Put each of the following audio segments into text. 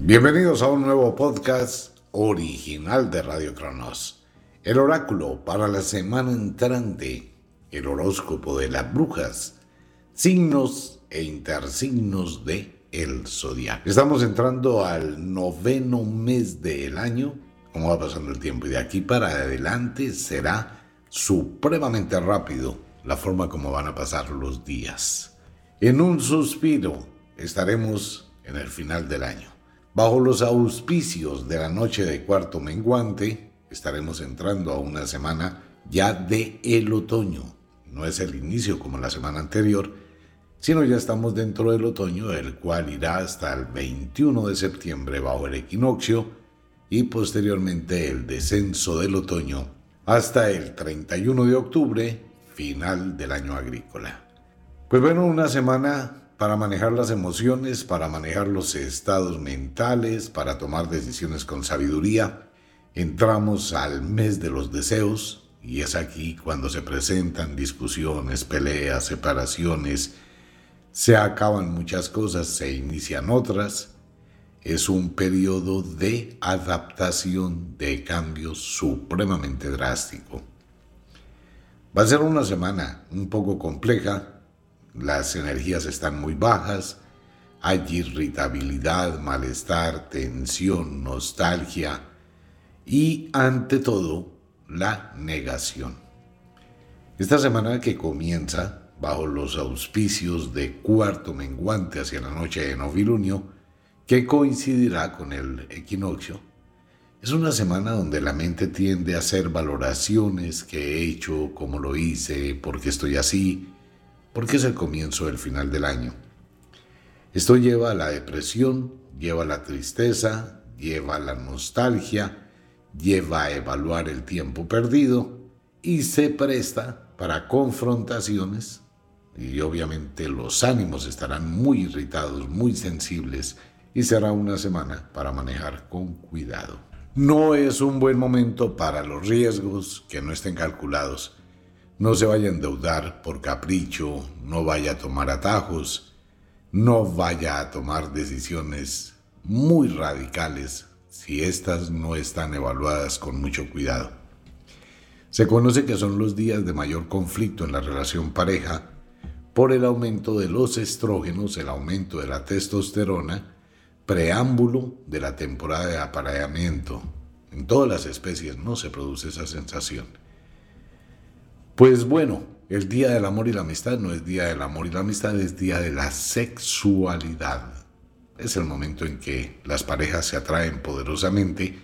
Bienvenidos a un nuevo podcast original de Radio Cronos. El oráculo para la semana entrante, el horóscopo de las brujas, signos e intersignos de el zodiaco. Estamos entrando al noveno mes del año, como va pasando el tiempo, y de aquí para adelante será supremamente rápido la forma como van a pasar los días. En un suspiro estaremos en el final del año. Bajo los auspicios de la noche de cuarto menguante, estaremos entrando a una semana ya de el otoño. No es el inicio como la semana anterior, sino ya estamos dentro del otoño, el cual irá hasta el 21 de septiembre bajo el equinoccio y posteriormente el descenso del otoño hasta el 31 de octubre, final del año agrícola. Pues bueno, una semana para manejar las emociones, para manejar los estados mentales, para tomar decisiones con sabiduría. Entramos al mes de los deseos y es aquí cuando se presentan discusiones, peleas, separaciones, se acaban muchas cosas, se inician otras. Es un periodo de adaptación, de cambio supremamente drástico. Va a ser una semana un poco compleja, las energías están muy bajas, hay irritabilidad, malestar, tensión, nostalgia y ante todo la negación. Esta semana que comienza bajo los auspicios de cuarto menguante hacia la noche de novilunio, que coincidirá con el equinoccio, es una semana donde la mente tiende a hacer valoraciones que he hecho, cómo lo hice, por qué estoy así, porque es el comienzo del final del año. Esto lleva a la depresión, lleva a la tristeza, lleva a la nostalgia, lleva a evaluar el tiempo perdido y se presta para confrontaciones y obviamente los ánimos estarán muy irritados, muy sensibles y será una semana para manejar con cuidado. No es un buen momento para los riesgos que no estén calculados no se vaya a endeudar por capricho, no vaya a tomar atajos, no vaya a tomar decisiones muy radicales si éstas no están evaluadas con mucho cuidado. Se conoce que son los días de mayor conflicto en la relación pareja por el aumento de los estrógenos, el aumento de la testosterona, preámbulo de la temporada de apareamiento. En todas las especies no se produce esa sensación. Pues bueno, el Día del Amor y la Amistad no es Día del Amor y la Amistad, es Día de la Sexualidad. Es el momento en que las parejas se atraen poderosamente,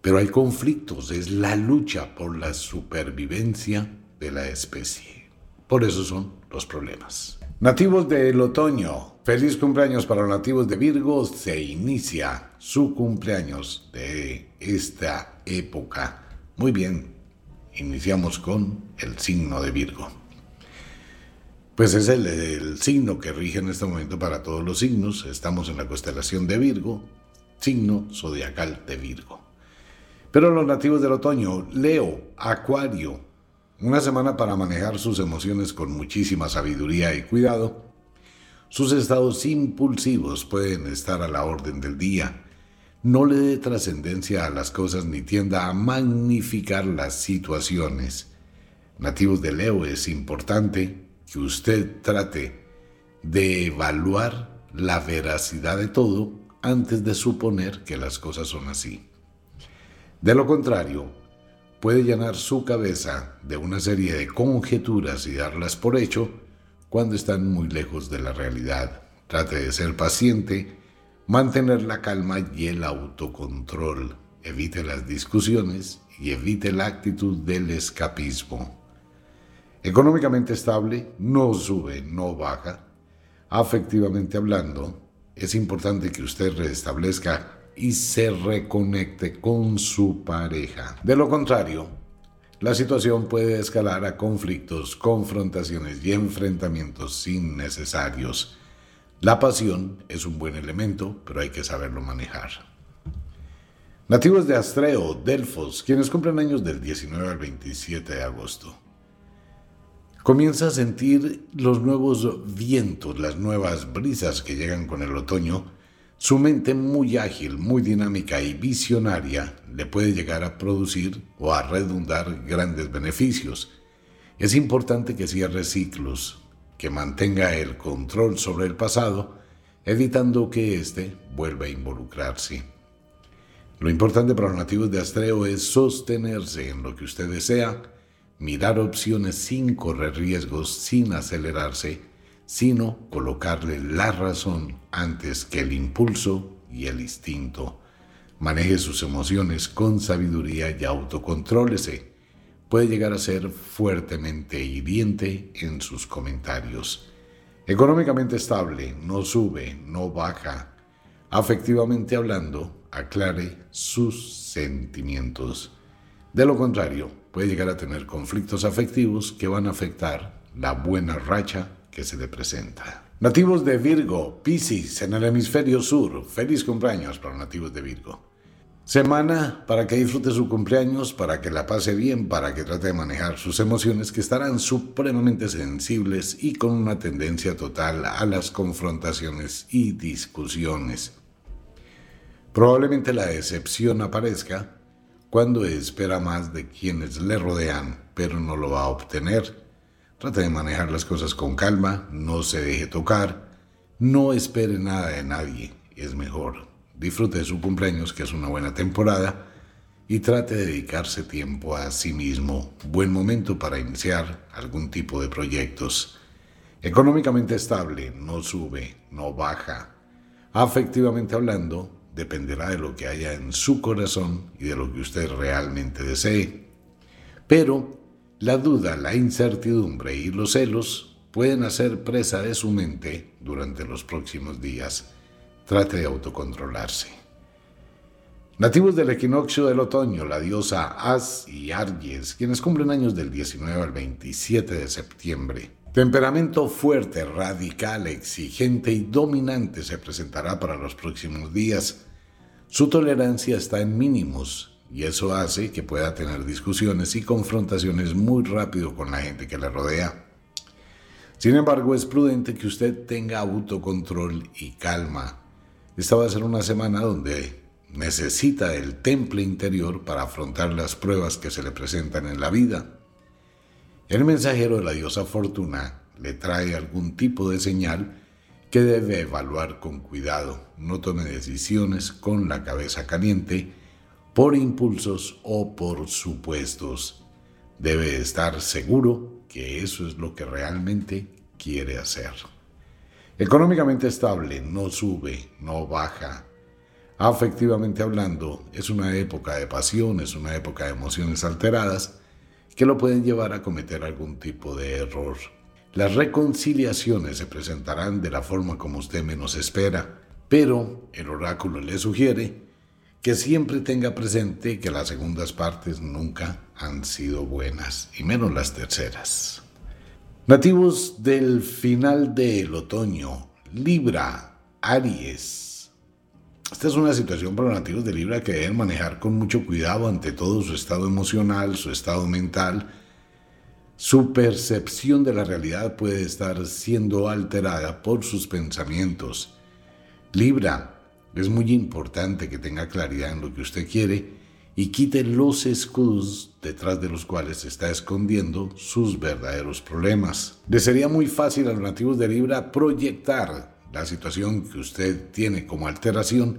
pero hay conflictos, es la lucha por la supervivencia de la especie. Por eso son los problemas. Nativos del otoño, feliz cumpleaños para los nativos de Virgo, se inicia su cumpleaños de esta época. Muy bien, Iniciamos con el signo de Virgo. Pues es el, signo que rige en este momento para todos los signos. Estamos en la constelación de Virgo, signo zodiacal de Virgo. Pero los nativos del otoño, Leo, Acuario, una semana para manejar sus emociones con muchísima sabiduría y cuidado. Sus estados impulsivos pueden estar a la orden del día no le dé trascendencia a las cosas ni tienda a magnificar las situaciones. Nativos de Leo, es importante que usted trate de evaluar la veracidad de todo antes de suponer que las cosas son así. De lo contrario, puede llenar su cabeza de una serie de conjeturas y darlas por hecho cuando están muy lejos de la realidad. Trate de ser paciente Mantener la calma y el autocontrol. Evite las discusiones y evite la actitud del escapismo. Económicamente estable, no sube, no baja. Afectivamente hablando, es importante que usted restablezca y se reconecte con su pareja. De lo contrario, la situación puede escalar a conflictos, confrontaciones y enfrentamientos innecesarios. La pasión es un buen elemento, pero hay que saberlo manejar. Nativos de Astreo, Delfos, quienes cumplen años del 19 al 27 de agosto. Comienza a sentir los nuevos vientos, las nuevas brisas que llegan con el otoño su mente muy ágil, muy dinámica y visionaria le puede llegar a producir o a redundar grandes beneficios. Es importante que cierre ciclos, que mantenga el control sobre el pasado, evitando que éste vuelva a involucrarse. Lo importante para los nativos de Astreo es sostenerse en lo que usted desea, mirar opciones sin correr riesgos, sin acelerarse, sino colocarle la razón antes que el impulso y el instinto. Maneje sus emociones con sabiduría y autocontrólese. Puede llegar a ser fuertemente hiriente en sus comentarios. Económicamente estable, no sube, no baja. Afectivamente hablando, aclare sus sentimientos. De lo contrario, puede llegar a tener conflictos afectivos que van a afectar la buena racha que se le presenta. Nativos de Virgo, Piscis, en el hemisferio sur. Feliz cumpleaños para nativos de Virgo. Semana para que disfrute su cumpleaños, para que la pase bien, para que trate de manejar sus emociones que estarán supremamente sensibles y con una tendencia total a las confrontaciones y discusiones. Probablemente la decepción aparezca cuando espera más de quienes le rodean, pero no lo va a obtener Trate de manejar las cosas con calma, no se deje tocar, no espere nada de nadie, es mejor. Disfrute de su cumpleaños, que es una buena temporada, y trate de dedicarse tiempo a sí mismo. Buen momento para iniciar algún tipo de proyectos. Económicamente estable, no sube, no baja. Afectivamente hablando, dependerá de lo que haya en su corazón y de lo que usted realmente desee. Pero la duda, la incertidumbre y los celos pueden hacer presa de su mente durante los próximos días. Trate de autocontrolarse. Nativos del equinoccio del otoño, la diosa As y Argies, quienes cumplen años del 19 al 27 de septiembre. Temperamento fuerte, radical, exigente y dominante se presentará para los próximos días. Su tolerancia está en mínimos y eso hace que pueda tener discusiones y confrontaciones muy rápido con la gente que le rodea. Sin embargo, es prudente que usted tenga autocontrol y calma. Esta va a ser una semana donde necesita el temple interior para afrontar las pruebas que se le presentan en la vida. El mensajero de la diosa Fortuna le trae algún tipo de señal que debe evaluar con cuidado. No tome decisiones con la cabeza caliente por impulsos o por supuestos. Debe estar seguro que eso es lo que realmente quiere hacer. Económicamente estable, no sube, no baja. Afectivamente hablando, es una época de pasión, es una época de emociones alteradas que lo pueden llevar a cometer algún tipo de error. Las reconciliaciones se presentarán de la forma como usted menos espera, pero el oráculo le sugiere que siempre tenga presente que las segundas partes nunca han sido buenas, y menos las terceras. Nativos del final del otoño, Libra, Aries. Esta es una situación para los nativos de Libra que deben manejar con mucho cuidado ante todo su estado emocional, su estado mental. Su percepción de la realidad puede estar siendo alterada por sus pensamientos. Libra, es muy importante que tenga claridad en lo que usted quiere y quite los escudos detrás de los cuales está escondiendo sus verdaderos problemas. Le sería muy fácil a los nativos de Libra proyectar la situación que usted tiene como alteración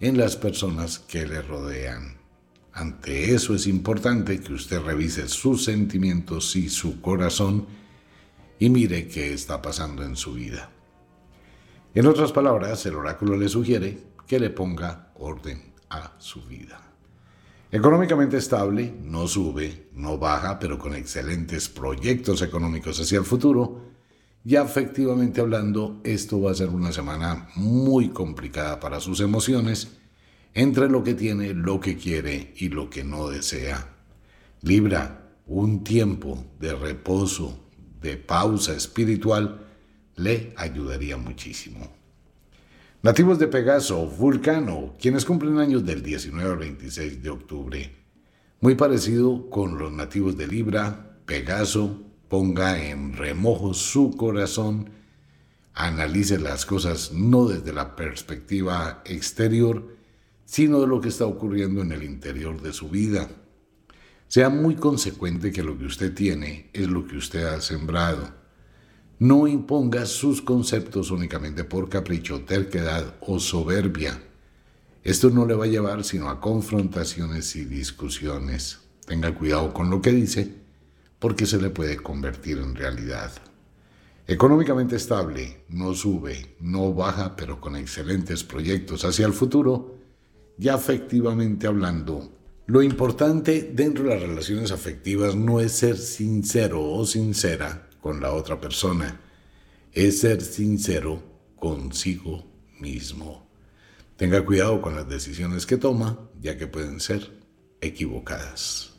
en las personas que le rodean. Ante eso es importante que usted revise sus sentimientos y su corazón y mire qué está pasando en su vida. En otras palabras, el oráculo le sugiere que le ponga orden a su vida. Económicamente estable, no sube, no baja, pero con excelentes proyectos económicos hacia el futuro Ya efectivamente hablando, esto va a ser una semana muy complicada para sus emociones, entre lo que tiene, lo que quiere y lo que no desea. Libra, un tiempo de reposo, de pausa espiritual, le ayudaría muchísimo. Nativos de Pegaso, Vulcano, quienes cumplen años del 19 al 26 de octubre. Muy parecido con los nativos de Libra, Pegaso, ponga en remojo su corazón, analice las cosas no desde la perspectiva exterior, sino de lo que está ocurriendo en el interior de su vida. Sea muy consecuente que lo que usted tiene es lo que usted ha sembrado. No imponga sus conceptos únicamente por capricho, terquedad o soberbia. Esto no le va a llevar sino a confrontaciones y discusiones. Tenga cuidado con lo que dice porque se le puede convertir en realidad. Económicamente estable, no sube, no baja, pero con excelentes proyectos hacia el futuro, ya afectivamente hablando, lo importante dentro de las relaciones afectivas no es ser sincero o sincera con la otra persona, es ser sincero consigo mismo. Tenga cuidado con las decisiones que toma, ya que pueden ser equivocadas.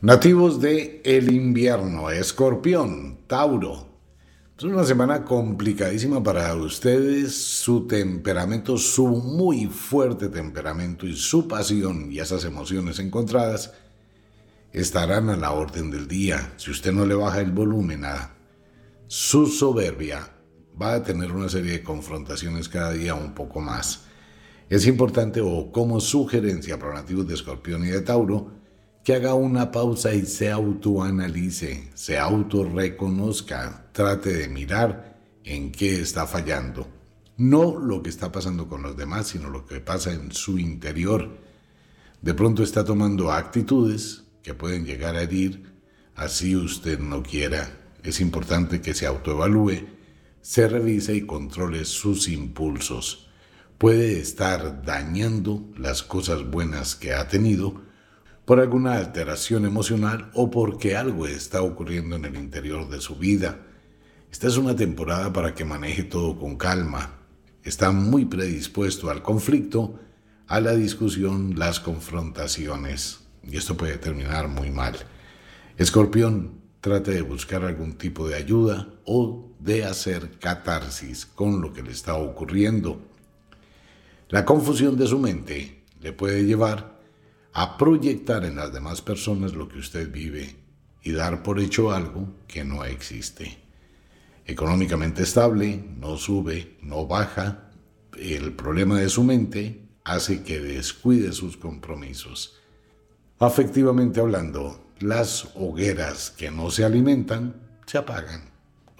Nativos de el invierno, Escorpión, Tauro. Es una semana complicadísima para ustedes. Su temperamento, su muy fuerte temperamento y su pasión y esas emociones encontradas estarán a la orden del día. Si usted no le baja el volumen a su soberbia, va a tener una serie de confrontaciones cada día un poco más. Es importante o como sugerencia para de Escorpión y de Tauro, que haga una pausa y se autoanalice, se autorreconozca, trate de mirar en qué está fallando. No lo que está pasando con los demás, sino lo que pasa en su interior. De pronto está tomando actitudes que pueden llegar a herir, así usted no quiera. Es importante que se autoevalúe, se revise y controle sus impulsos. Puede estar dañando las cosas buenas que ha tenido, por alguna alteración emocional o porque algo está ocurriendo en el interior de su vida. Esta es una temporada para que maneje todo con calma. Está muy predispuesto al conflicto, a la discusión, las confrontaciones. Y esto puede terminar muy mal. Escorpión, trate de buscar algún tipo de ayuda o de hacer catarsis con lo que le está ocurriendo. La confusión de su mente le puede llevar a proyectar en las demás personas lo que usted vive y dar por hecho algo que no existe. Económicamente estable, no sube, no baja, el problema de su mente hace que descuide sus compromisos. Afectivamente hablando, las hogueras que no se alimentan se apagan.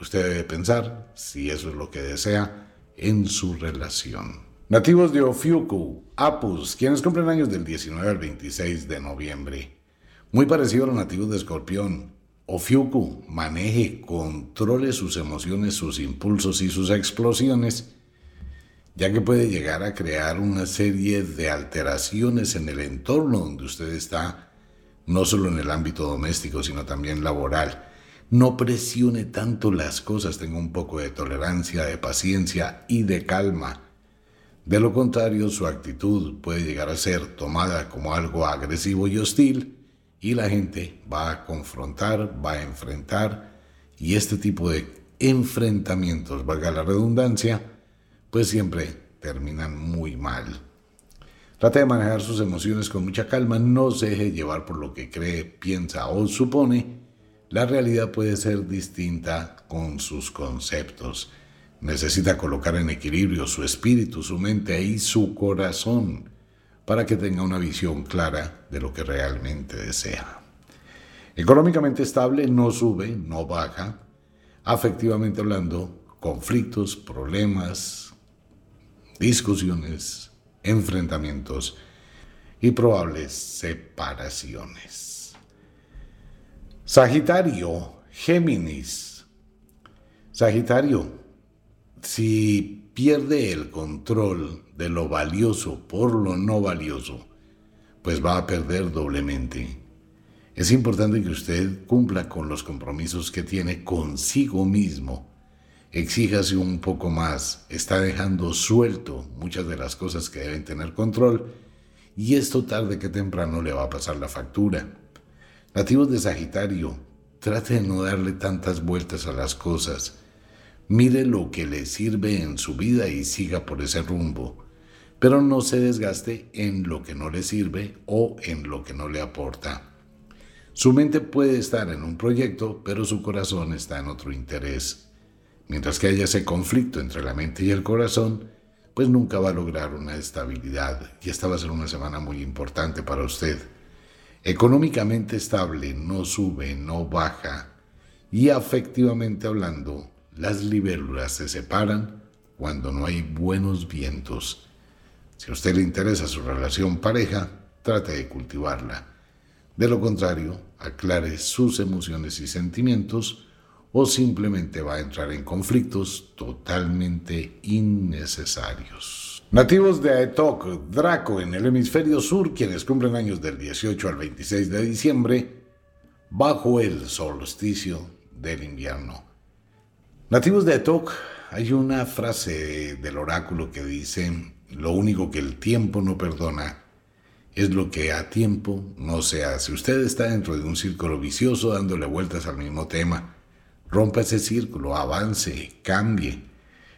Usted debe pensar si eso es lo que desea en su relación. Nativos de Ofiuku, Apus, quienes cumplen años del 19 al 26 de noviembre. Muy parecido a los nativos de Escorpión. Ofiuku, maneje, controle sus emociones, sus impulsos y sus explosiones, ya que puede llegar a crear una serie de alteraciones en el entorno donde usted está, no solo en el ámbito doméstico, sino también laboral. No presione tanto las cosas, tenga un poco de tolerancia, de paciencia y de calma de lo contrario, su actitud puede llegar a ser tomada como algo agresivo y hostil y la gente va a confrontar, va a enfrentar y este tipo de enfrentamientos, valga la redundancia, pues siempre terminan muy mal. Trate de manejar sus emociones con mucha calma, no se deje llevar por lo que cree, piensa o supone. La realidad puede ser distinta con sus conceptos. Necesita colocar en equilibrio su espíritu, su mente y su corazón para que tenga una visión clara de lo que realmente desea. Económicamente estable, no sube, no baja. Afectivamente hablando, conflictos, problemas, discusiones, enfrentamientos y probables separaciones. Sagitario, Géminis. Sagitario, si pierde el control de lo valioso por lo no valioso, pues va a perder doblemente. Es importante que usted cumpla con los compromisos que tiene consigo mismo. Exíjase un poco más, está dejando suelto muchas de las cosas que deben tener control y esto tarde que temprano le va a pasar la factura. Nativos de Sagitario, trate de no darle tantas vueltas a las cosas. Mire lo que le sirve en su vida y siga por ese rumbo, pero no se desgaste en lo que no le sirve o en lo que no le aporta. Su mente puede estar en un proyecto, pero su corazón está en otro interés. Mientras que haya ese conflicto entre la mente y el corazón, pues nunca va a lograr una estabilidad y esta va a ser una semana muy importante para usted. Económicamente estable, no sube, no baja y afectivamente hablando, las libélulas se separan cuando no hay buenos vientos. Si a usted le interesa su relación pareja, trate de cultivarla. De lo contrario, aclare sus emociones y sentimientos o simplemente va a entrar en conflictos totalmente innecesarios. Nativos de Aetok, Draco en el hemisferio sur, quienes cumplen años del 18 al 26 de diciembre, bajo el solsticio del invierno. Nativos de Aetok, hay una frase del oráculo que dice, lo único que el tiempo no perdona es lo que a tiempo no se hace. Usted está dentro de un círculo vicioso dándole vueltas al mismo tema Rompa ese círculo, avance, cambie,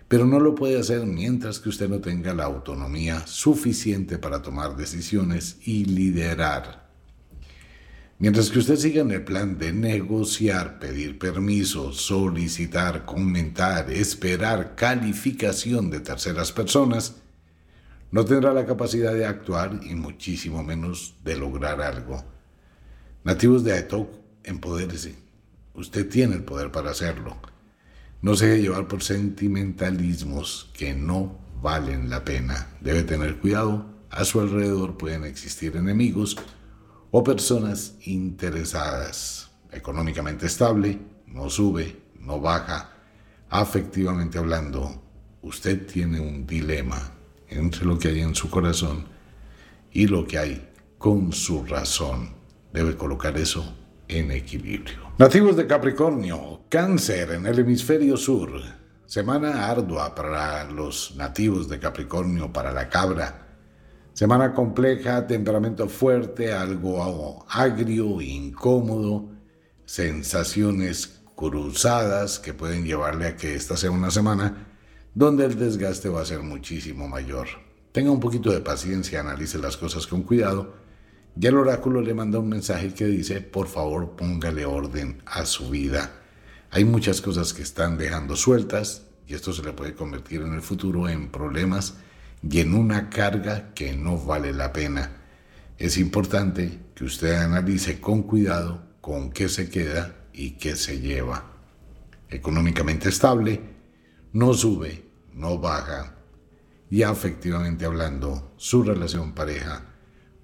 pero no lo puede hacer mientras que usted no tenga la autonomía suficiente para tomar decisiones y liderar. Mientras que usted siga en el plan de negociar, pedir permiso, solicitar, comentar, esperar calificación de terceras personas, no tendrá la capacidad de actuar y muchísimo menos de lograr algo. Nativos de Aetok, empodérese Usted tiene el poder para hacerlo. No se deje llevar por sentimentalismos que no valen la pena. Debe tener cuidado. A su alrededor pueden existir enemigos o personas interesadas. Económicamente estable, no sube, no baja. Afectivamente hablando, usted tiene un dilema entre lo que hay en su corazón y lo que hay con su razón. Debe colocar eso en equilibrio. Nativos de Capricornio, cáncer en el hemisferio sur. Semana ardua para los nativos de Capricornio, para la cabra. Semana compleja, temperamento fuerte, algo agrio, incómodo, sensaciones cruzadas que pueden llevarle a que esta sea una semana donde el desgaste va a ser muchísimo mayor. Tenga un poquito de paciencia, analice las cosas con cuidado ya el oráculo le manda un mensaje que dice, por favor póngale orden a su vida. Hay muchas cosas que están dejando sueltas y esto se le puede convertir en el futuro en problemas y en una carga que no vale la pena. Es importante que usted analice con cuidado con qué se queda y qué se lleva. Económicamente estable, no sube, no baja y afectivamente hablando, su relación pareja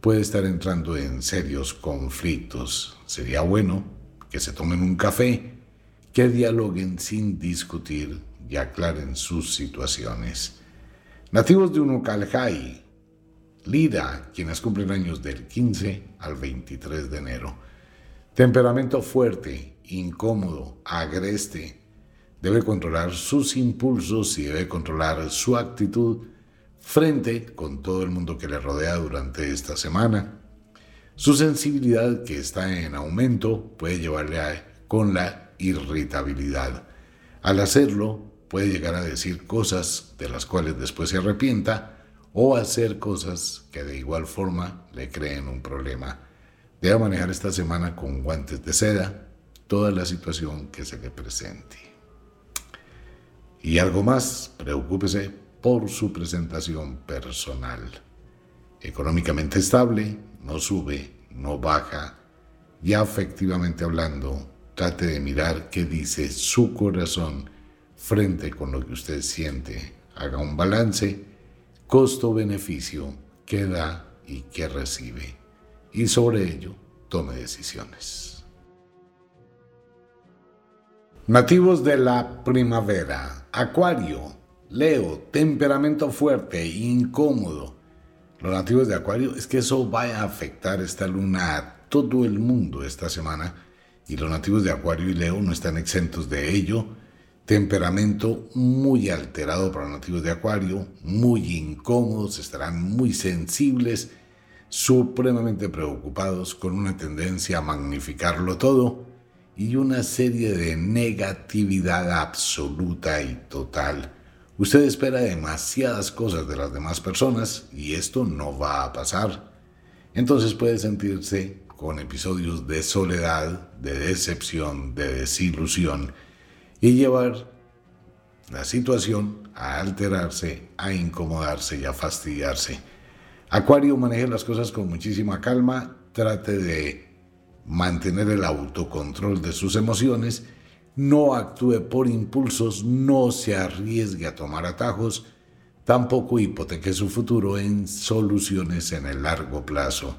puede estar entrando en serios conflictos. Sería bueno que se tomen un café, que dialoguen sin discutir y aclaren sus situaciones. Nativos de Unucalhai, Lida, quienes cumplen años del 15 al 23 de enero. Temperamento fuerte, incómodo, agreste. Debe controlar sus impulsos y debe controlar su actitud frente con todo el mundo que le rodea durante esta semana. Su sensibilidad, que está en aumento, puede llevarle a, con la irritabilidad. Al hacerlo, puede llegar a decir cosas de las cuales después se arrepienta o hacer cosas que de igual forma le creen un problema. Debe manejar esta semana con guantes de seda toda la situación que se le presente. Y algo más, preocúpese por su presentación personal. Económicamente estable, no sube, no baja, y afectivamente hablando, trate de mirar qué dice su corazón frente con lo que usted siente. Haga un balance, costo-beneficio, qué da y qué recibe. Y sobre ello, tome decisiones. Nativos de la primavera, Acuario, Leo, temperamento fuerte, incómodo. Los nativos de Acuario es que eso va a afectar esta luna a todo el mundo esta semana y los nativos de Acuario y Leo no están exentos de ello. Temperamento muy alterado para nativos de Acuario, muy incómodos, estarán muy sensibles, supremamente preocupados, con una tendencia a magnificarlo todo y una serie de negatividad absoluta y total Usted espera demasiadas cosas de las demás personas y esto no va a pasar. Entonces puede sentirse con episodios de soledad, de decepción, de desilusión y llevar la situación a alterarse, a incomodarse y a fastidiarse. Acuario maneje las cosas con muchísima calma, trate de mantener el autocontrol de sus emociones no actúe por impulsos, no se arriesgue a tomar atajos, tampoco hipoteque su futuro en soluciones en el largo plazo.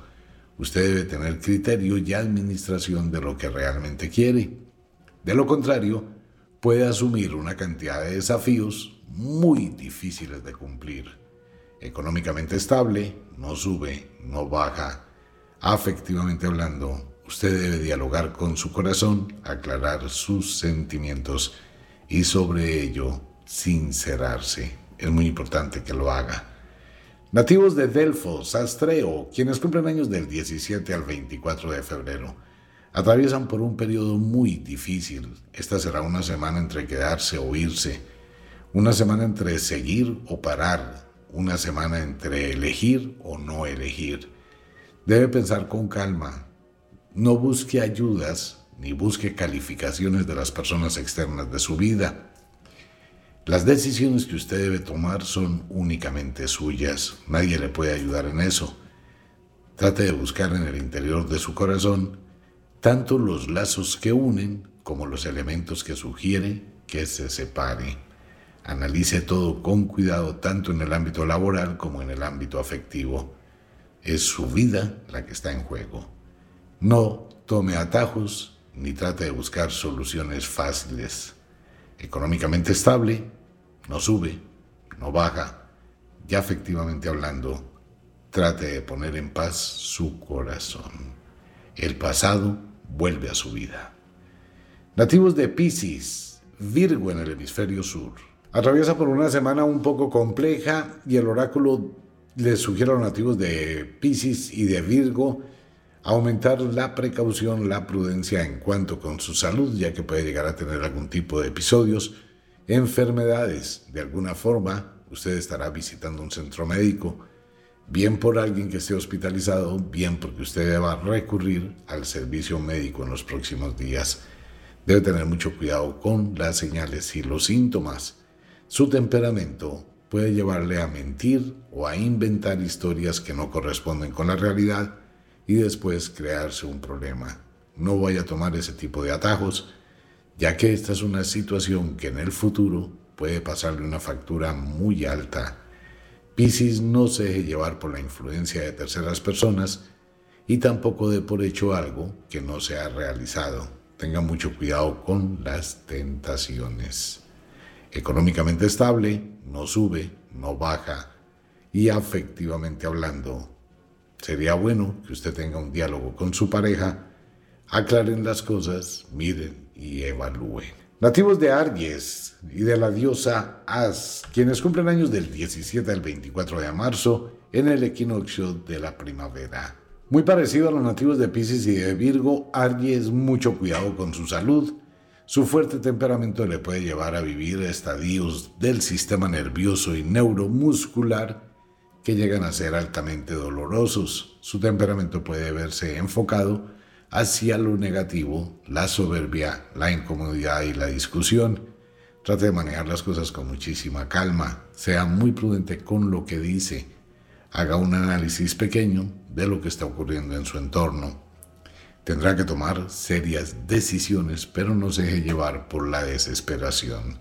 Usted debe tener criterio y administración de lo que realmente quiere. De lo contrario, puede asumir una cantidad de desafíos muy difíciles de cumplir. Económicamente estable, no sube, no baja. Afectivamente hablando, Usted debe dialogar con su corazón, aclarar sus sentimientos y sobre ello sincerarse. Es muy importante que lo haga. Nativos de Delfos, Astreo, quienes cumplen años del 17 al 24 de febrero, atraviesan por un periodo muy difícil. Esta será una semana entre quedarse o irse, una semana entre seguir o parar, una semana entre elegir o no elegir. Debe pensar con calma, no busque ayudas ni busque calificaciones de las personas externas de su vida. Las decisiones que usted debe tomar son únicamente suyas. Nadie le puede ayudar en eso. Trate de buscar en el interior de su corazón tanto los lazos que unen como los elementos que sugiere que se separe. Analice todo con cuidado tanto en el ámbito laboral como en el ámbito afectivo. Es su vida la que está en juego. No tome atajos ni trate de buscar soluciones fáciles. Económicamente estable, no sube, no baja. Ya efectivamente hablando, trate de poner en paz su corazón. El pasado vuelve a su vida. Nativos de Pisces, Virgo en el hemisferio sur. Atraviesa por una semana un poco compleja y el oráculo les sugiere a los nativos de Pisces y de Virgo aumentar la precaución, la prudencia en cuanto con su salud, ya que puede llegar a tener algún tipo de episodios, enfermedades. De alguna forma, usted estará visitando un centro médico, bien por alguien que esté hospitalizado, bien porque usted deba recurrir al servicio médico en los próximos días. Debe tener mucho cuidado con las señales y los síntomas. Su temperamento puede llevarle a mentir o a inventar historias que no corresponden con la realidad y después crearse un problema. No vaya a tomar ese tipo de atajos, ya que esta es una situación que en el futuro puede pasarle una factura muy alta. Piscis no se deje llevar por la influencia de terceras personas y tampoco de por hecho algo que no se ha realizado. Tenga mucho cuidado con las tentaciones. Económicamente estable, no sube, no baja y afectivamente hablando, Sería bueno que usted tenga un diálogo con su pareja, aclaren las cosas, miren y evalúen. Nativos de Aries y de la diosa As, quienes cumplen años del 17 al 24 de marzo en el equinoccio de la primavera. Muy parecido a los nativos de Pisces y de Virgo, Aries mucho cuidado con su salud. Su fuerte temperamento le puede llevar a vivir estadios del sistema nervioso y neuromuscular que llegan a ser altamente dolorosos. Su temperamento puede verse enfocado hacia lo negativo, la soberbia, la incomodidad y la discusión. Trate de manejar las cosas con muchísima calma, sea muy prudente con lo que dice, haga un análisis pequeño de lo que está ocurriendo en su entorno. Tendrá que tomar serias decisiones, pero no se deje llevar por la desesperación.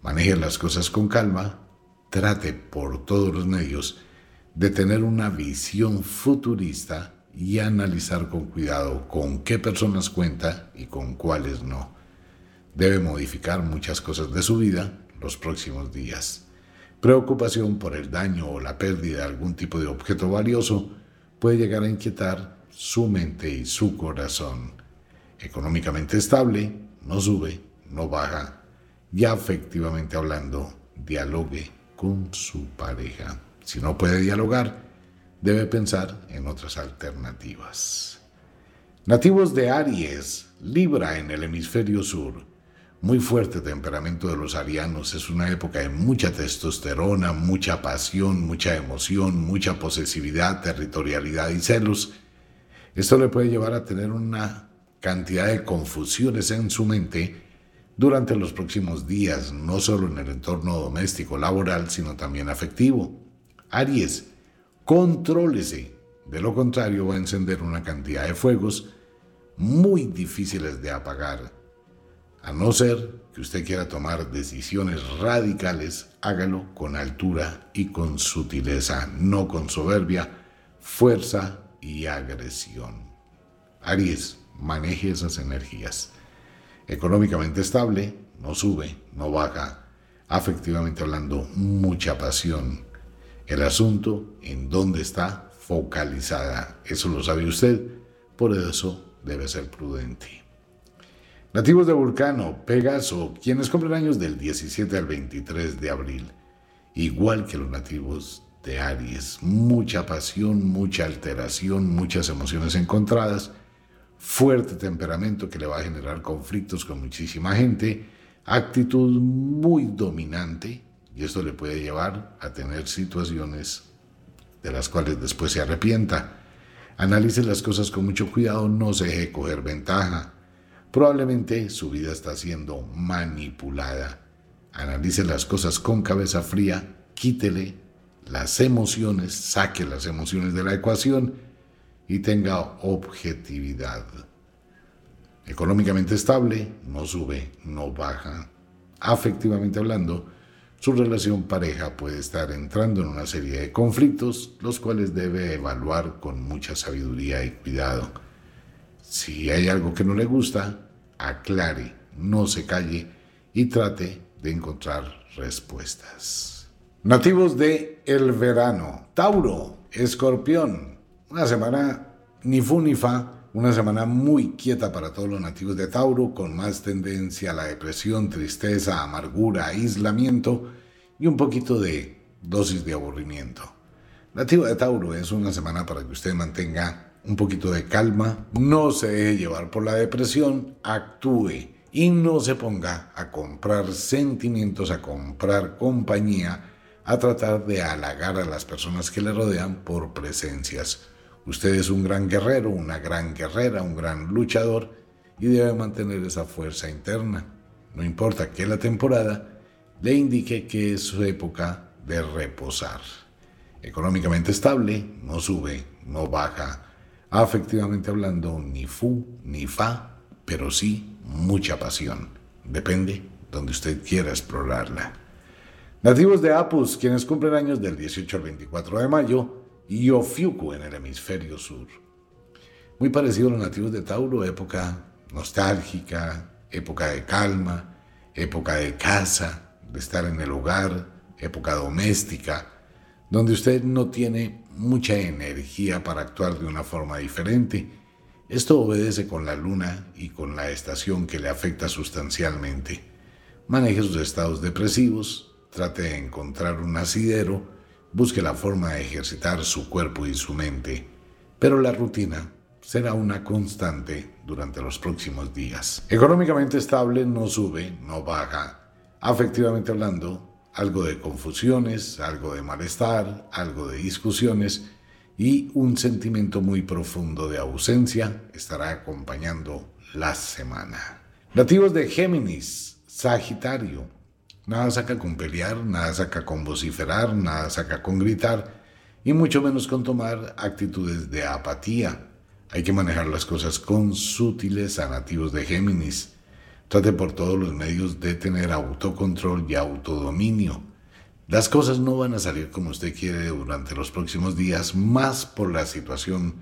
Maneje las cosas con calma, trate por todos los medios de tener una visión futurista y analizar con cuidado con qué personas cuenta y con cuáles no. Debe modificar muchas cosas de su vida los próximos días. Preocupación por el daño o la pérdida de algún tipo de objeto valioso puede llegar a inquietar su mente y su corazón. Económicamente estable, no sube, no baja, y afectivamente hablando, dialogue con su pareja. Si no puede dialogar, debe pensar en otras alternativas. Nativos de Aries, Libra en el hemisferio sur. Muy fuerte temperamento de los arianos. Es una época de mucha testosterona, mucha pasión, mucha emoción, mucha posesividad, territorialidad y celos. Esto le puede llevar a tener una cantidad de confusiones en su mente durante los próximos días, no solo en el entorno doméstico, laboral, sino también afectivo. Aries, contrólese. De lo contrario, va a encender una cantidad de fuegos muy difíciles de apagar. A no ser que usted quiera tomar decisiones radicales, hágalo con altura y con sutileza, no con soberbia, fuerza y agresión. Aries, maneje esas energías. Económicamente estable, no sube, no baja. Afectivamente hablando, mucha pasión, el asunto en dónde está focalizada. Eso lo sabe usted, por eso debe ser prudente. Nativos de Vulcano, Pegaso, quienes cumplen años del 17 al 23 de abril, igual que los nativos de Aries, mucha pasión, mucha alteración, muchas emociones encontradas, fuerte temperamento que le va a generar conflictos con muchísima gente, actitud muy dominante, y esto le puede llevar a tener situaciones de las cuales después se arrepienta. Analice las cosas con mucho cuidado, no se deje coger ventaja. Probablemente su vida está siendo manipulada. Analice las cosas con cabeza fría, quítele las emociones, saque las emociones de la ecuación y tenga objetividad. Económicamente estable, no sube, no baja. Afectivamente hablando, su relación pareja puede estar entrando en una serie de conflictos, los cuales debe evaluar con mucha sabiduría y cuidado. Si hay algo que no le gusta, aclare, no se calle y trate de encontrar respuestas. Nativos de el verano, Tauro, Escorpión, una semana ni fu ni fa una semana muy quieta para todos los nativos de Tauro, con más tendencia a la depresión, tristeza, amargura, aislamiento y un poquito de dosis de aburrimiento. Nativo de Tauro es una semana para que usted mantenga un poquito de calma, no se deje llevar por la depresión, actúe y no se ponga a comprar sentimientos, a comprar compañía, a tratar de halagar a las personas que le rodean por presencias. Usted es un gran guerrero, una gran guerrera, un gran luchador y debe mantener esa fuerza interna. No importa que la temporada le indique que es su época de reposar. Económicamente estable, no sube, no baja. Afectivamente hablando, ni fu ni fa, pero sí mucha pasión. Depende donde usted quiera explorarla. Nativos de Apus, quienes cumplen años del 18 al 24 de mayo, y Ofiuco en el hemisferio sur. Muy parecido a los nativos de Tauro, época nostálgica, época de calma, época de casa, de estar en el hogar, época doméstica, donde usted no tiene mucha energía para actuar de una forma diferente. Esto obedece con la luna y con la estación que le afecta sustancialmente. Maneje sus estados depresivos, trate de encontrar un asidero, busque la forma de ejercitar su cuerpo y su mente, pero la rutina será una constante durante los próximos días. Económicamente estable, no sube, no baja. Afectivamente hablando, algo de confusiones, algo de malestar, algo de discusiones y un sentimiento muy profundo de ausencia estará acompañando la semana. Nativos de Géminis, Sagitario, Nada saca con pelear, nada saca con vociferar, nada saca con gritar y mucho menos con tomar actitudes de apatía. Hay que manejar las cosas con sutileza, nativos de Géminis. Trate por todos los medios de tener autocontrol y autodominio. Las cosas no van a salir como usted quiere durante los próximos días, más por la situación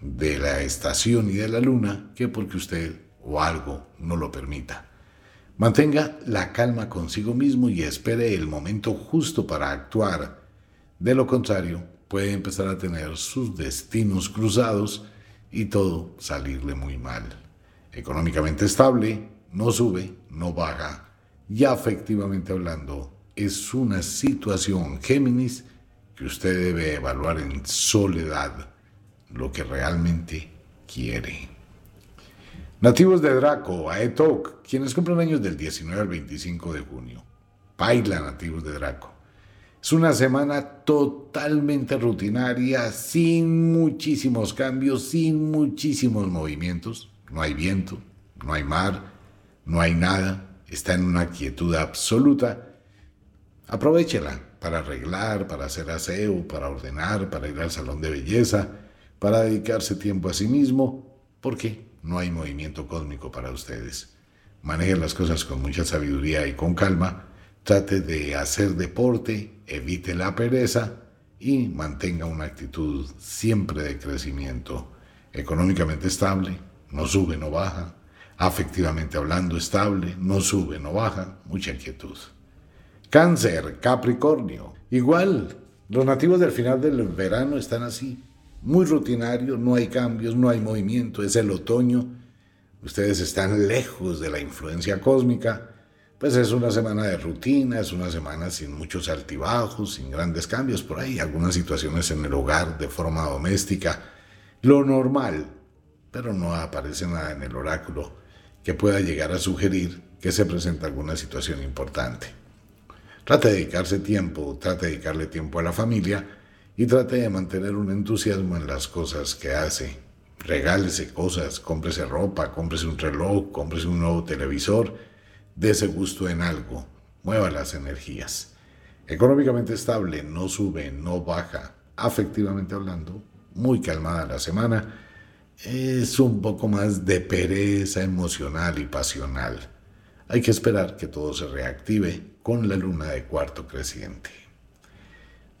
de la estación y de la luna que porque usted o algo no lo permita. Mantenga la calma consigo mismo y espere el momento justo para actuar. De lo contrario, puede empezar a tener sus destinos cruzados y todo salirle muy mal. Económicamente estable, no sube, no baja. Ya efectivamente hablando, es una situación Géminis que usted debe evaluar en soledad lo que realmente quiere. Nativos de Draco, Aetok, quienes cumplen años del 19 al 25 de junio. Paila, nativos de Draco. Es una semana totalmente rutinaria, sin muchísimos cambios, sin muchísimos movimientos. No hay viento, no hay mar, no hay nada. Está en una quietud absoluta. Aprovechela para arreglar, para hacer aseo, para ordenar, para ir al salón de belleza, para dedicarse tiempo a sí mismo. ¿Por qué? No hay movimiento cósmico para ustedes. Manejen las cosas con mucha sabiduría y con calma. Trate de hacer deporte, evite la pereza y mantenga una actitud siempre de crecimiento. Económicamente estable, no sube, no baja. Afectivamente hablando, estable, no sube, no baja. Mucha quietud. Cáncer, Capricornio. Igual, los nativos del final del verano están así muy rutinario, no hay cambios, no hay movimiento, es el otoño, ustedes están lejos de la influencia cósmica, pues es una semana de rutina, es una semana sin muchos altibajos, sin grandes cambios por ahí, algunas situaciones en el hogar de forma doméstica, lo normal, pero no aparece nada en el oráculo que pueda llegar a sugerir que se presenta alguna situación importante. Trate de dedicarse tiempo, trate de dedicarle tiempo a la familia, y trate de mantener un entusiasmo en las cosas que hace. Regálese cosas, cómprese ropa, cómprese un reloj, cómprese un nuevo televisor, dese gusto en algo, mueva las energías. Económicamente estable, no sube, no baja, afectivamente hablando, muy calmada la semana, es un poco más de pereza emocional y pasional. Hay que esperar que todo se reactive con la luna de cuarto creciente.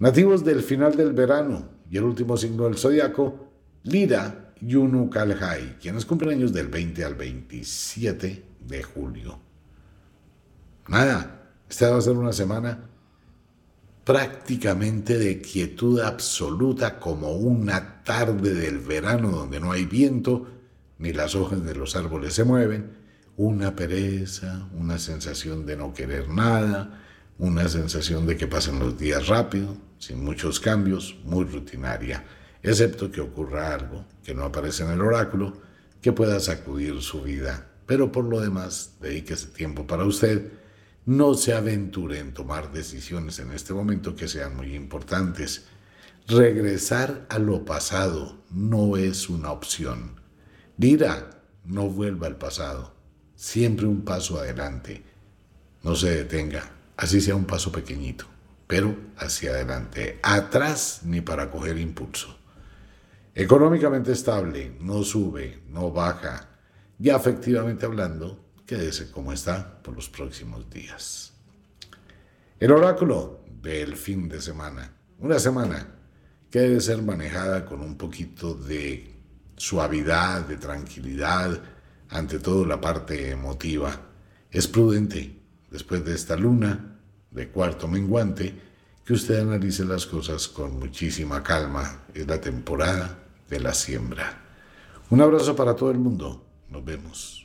Nativos del final del verano y el último signo del zodiaco, Lira Yunu Kalhai, quienes cumplen años del 20 al 27 de julio. Nada, esta va a ser una semana prácticamente de quietud absoluta como una tarde del verano donde no hay viento, ni las hojas de los árboles se mueven, una pereza, una sensación de no querer nada, una sensación de que pasan los días rápido, sin muchos cambios, muy rutinaria, excepto que ocurra algo que no aparece en el oráculo que pueda sacudir su vida. Pero por lo demás, dedíquese tiempo para usted. No se aventure en tomar decisiones en este momento que sean muy importantes. Regresar a lo pasado no es una opción. Dira, no vuelva al pasado. Siempre un paso adelante. No se detenga así sea un paso pequeñito, pero hacia adelante, atrás ni para coger impulso. Económicamente estable, no sube, no baja, ya efectivamente hablando, quédese como está por los próximos días. El oráculo del fin de semana, una semana que debe ser manejada con un poquito de suavidad, de tranquilidad, ante todo la parte emotiva. Es prudente después de esta luna de cuarto menguante, que usted analice las cosas con muchísima calma. Es la temporada de la siembra. Un abrazo para todo el mundo. Nos vemos.